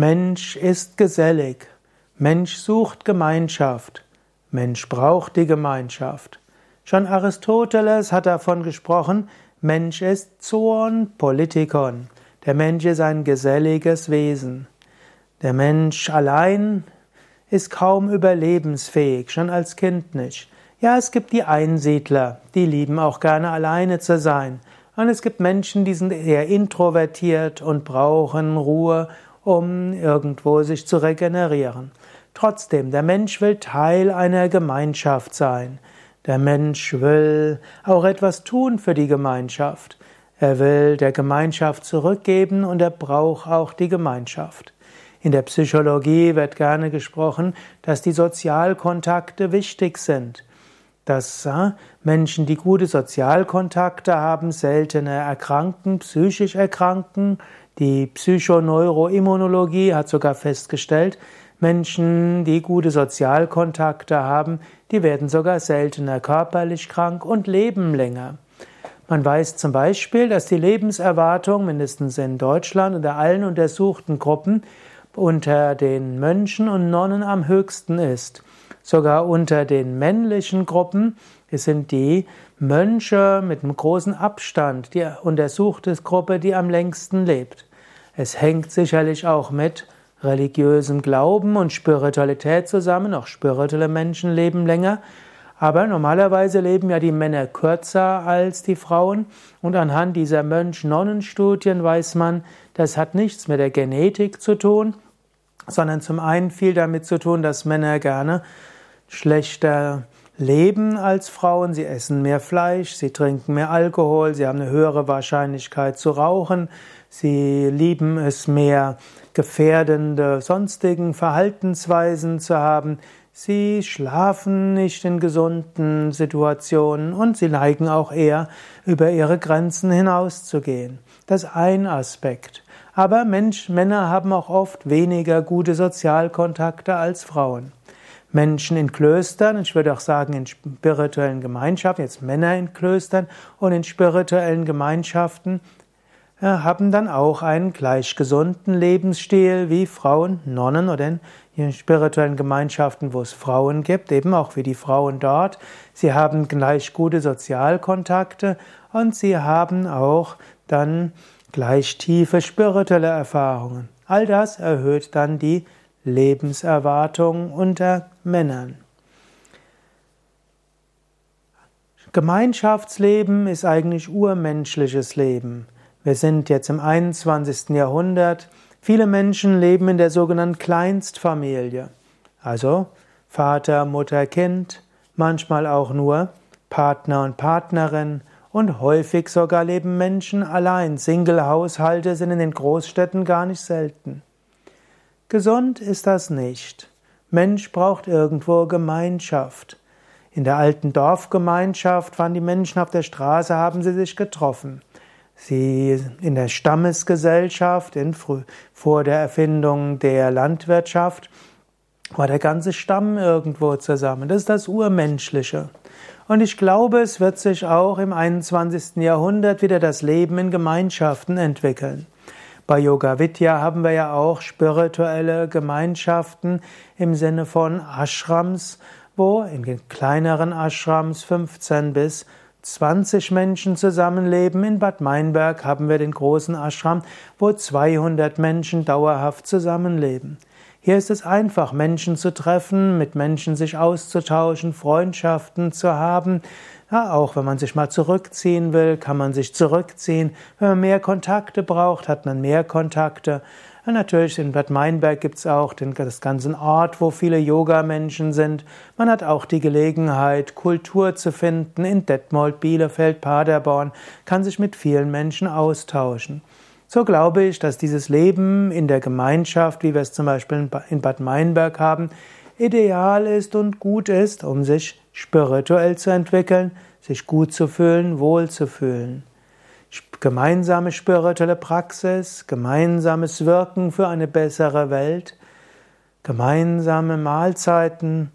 Mensch ist gesellig. Mensch sucht Gemeinschaft. Mensch braucht die Gemeinschaft. Schon Aristoteles hat davon gesprochen, Mensch ist Zoon Politikon. Der Mensch ist ein geselliges Wesen. Der Mensch allein ist kaum überlebensfähig, schon als Kind nicht. Ja, es gibt die Einsiedler, die lieben auch gerne alleine zu sein. Und es gibt Menschen, die sind eher introvertiert und brauchen Ruhe, um irgendwo sich zu regenerieren. Trotzdem, der Mensch will Teil einer Gemeinschaft sein. Der Mensch will auch etwas tun für die Gemeinschaft. Er will der Gemeinschaft zurückgeben und er braucht auch die Gemeinschaft. In der Psychologie wird gerne gesprochen, dass die Sozialkontakte wichtig sind dass Menschen, die gute Sozialkontakte haben, seltener erkranken, psychisch erkranken. Die Psychoneuroimmunologie hat sogar festgestellt, Menschen, die gute Sozialkontakte haben, die werden sogar seltener körperlich krank und leben länger. Man weiß zum Beispiel, dass die Lebenserwartung mindestens in Deutschland unter allen untersuchten Gruppen unter den Mönchen und Nonnen am höchsten ist. Sogar unter den männlichen Gruppen sind die Mönche mit einem großen Abstand die untersuchte Gruppe, die am längsten lebt. Es hängt sicherlich auch mit religiösem Glauben und Spiritualität zusammen. Auch spirituelle Menschen leben länger. Aber normalerweise leben ja die Männer kürzer als die Frauen. Und anhand dieser Mönch-Nonnen-Studien weiß man, das hat nichts mit der Genetik zu tun, sondern zum einen viel damit zu tun, dass Männer gerne schlechter leben als Frauen, sie essen mehr Fleisch, sie trinken mehr Alkohol, sie haben eine höhere Wahrscheinlichkeit zu rauchen, sie lieben es mehr gefährdende sonstigen Verhaltensweisen zu haben, sie schlafen nicht in gesunden Situationen und sie neigen auch eher über ihre Grenzen hinauszugehen. Das ist ein Aspekt. Aber Mensch, Männer haben auch oft weniger gute Sozialkontakte als Frauen. Menschen in Klöstern, ich würde auch sagen in spirituellen Gemeinschaften, jetzt Männer in Klöstern und in spirituellen Gemeinschaften, haben dann auch einen gleich gesunden Lebensstil wie Frauen, Nonnen oder in spirituellen Gemeinschaften, wo es Frauen gibt, eben auch wie die Frauen dort. Sie haben gleich gute Sozialkontakte und sie haben auch dann gleich tiefe spirituelle Erfahrungen. All das erhöht dann die Lebenserwartung unter Männern. Gemeinschaftsleben ist eigentlich urmenschliches Leben. Wir sind jetzt im 21. Jahrhundert. Viele Menschen leben in der sogenannten Kleinstfamilie. Also Vater, Mutter, Kind, manchmal auch nur Partner und Partnerin und häufig sogar leben Menschen allein. Single-Haushalte sind in den Großstädten gar nicht selten. Gesund ist das nicht. Mensch braucht irgendwo Gemeinschaft. In der alten Dorfgemeinschaft waren die Menschen auf der Straße, haben sie sich getroffen. Sie in der Stammesgesellschaft, in, vor der Erfindung der Landwirtschaft, war der ganze Stamm irgendwo zusammen. Das ist das Urmenschliche. Und ich glaube, es wird sich auch im 21. Jahrhundert wieder das Leben in Gemeinschaften entwickeln. Bei Yoga Vidya haben wir ja auch spirituelle Gemeinschaften im Sinne von Ashrams, wo in den kleineren Ashrams 15 bis 20 Menschen zusammenleben. In Bad Meinberg haben wir den großen Ashram, wo 200 Menschen dauerhaft zusammenleben. Hier ist es einfach, Menschen zu treffen, mit Menschen sich auszutauschen, Freundschaften zu haben, ja, auch wenn man sich mal zurückziehen will, kann man sich zurückziehen. Wenn man mehr Kontakte braucht, hat man mehr Kontakte. Ja, natürlich in Bad Meinberg gibt es auch den, das ganze Ort, wo viele Yoga-Menschen sind. Man hat auch die Gelegenheit, Kultur zu finden in Detmold, Bielefeld, Paderborn, kann sich mit vielen Menschen austauschen. So glaube ich, dass dieses Leben in der Gemeinschaft, wie wir es zum Beispiel in Bad Meinberg haben, ideal ist und gut ist, um sich spirituell zu entwickeln, sich gut zu fühlen, wohl zu fühlen. Gemeinsame spirituelle Praxis, gemeinsames Wirken für eine bessere Welt, gemeinsame Mahlzeiten,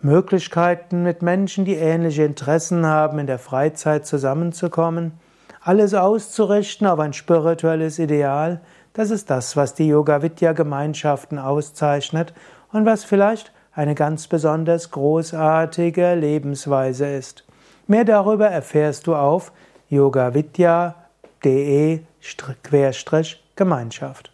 Möglichkeiten mit Menschen, die ähnliche Interessen haben, in der Freizeit zusammenzukommen, alles auszurichten auf ein spirituelles Ideal, Das ist das, was die Yoga-Vidya-Gemeinschaften auszeichnet und was vielleicht eine ganz besonders großartige Lebensweise ist. Mehr darüber erfährst du auf yogavidya.de-gemeinschaft.